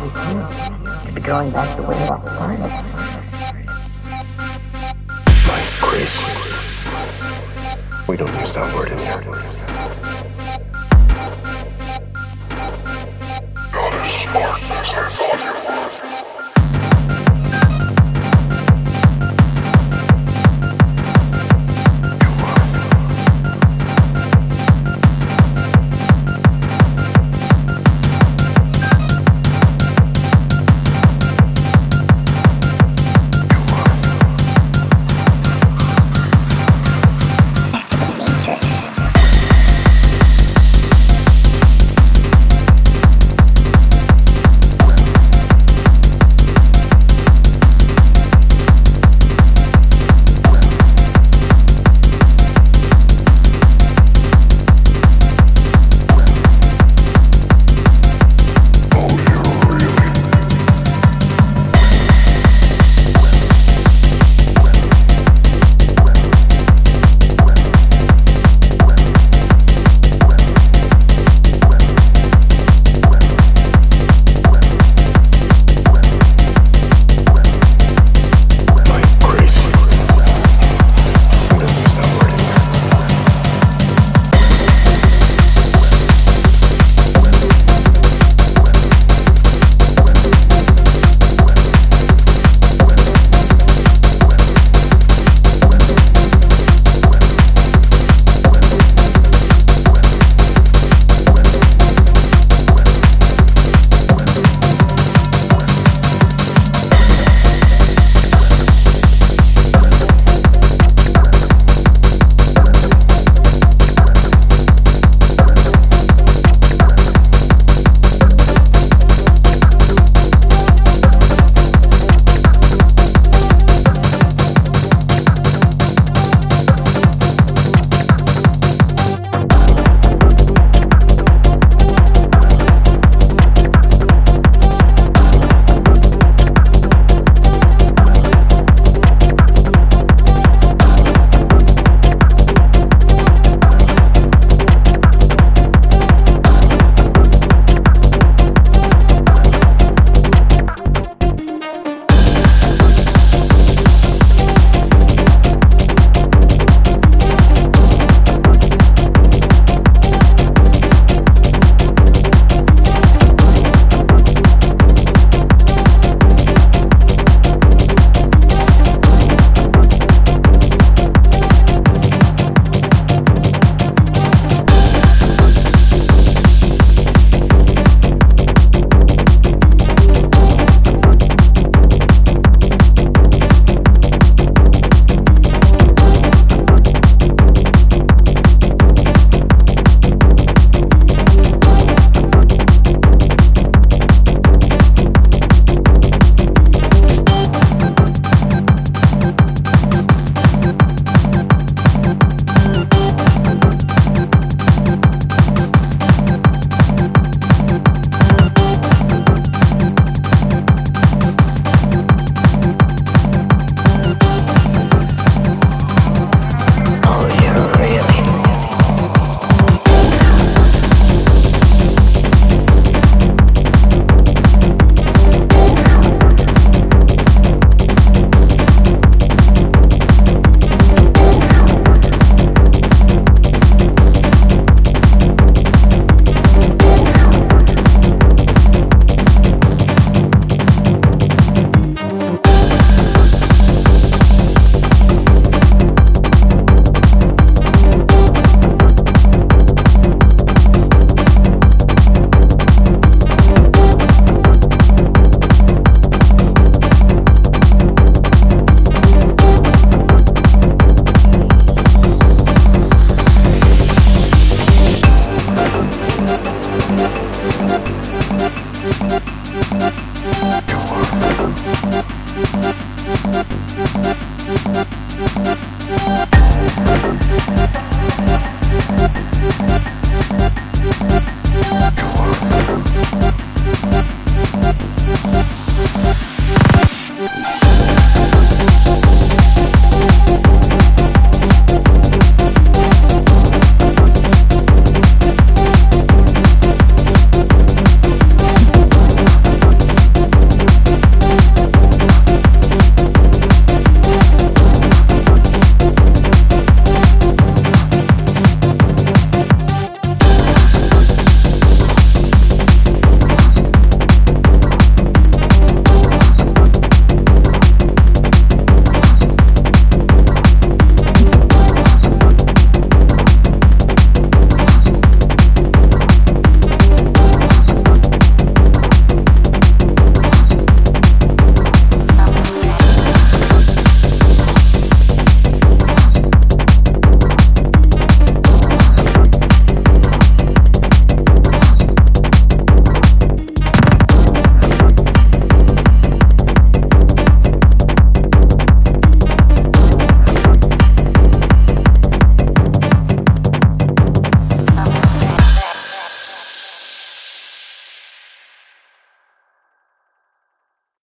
is you. To be going back the way all started. Like. We don't use that word in here. Not as smart as I thought Thank you.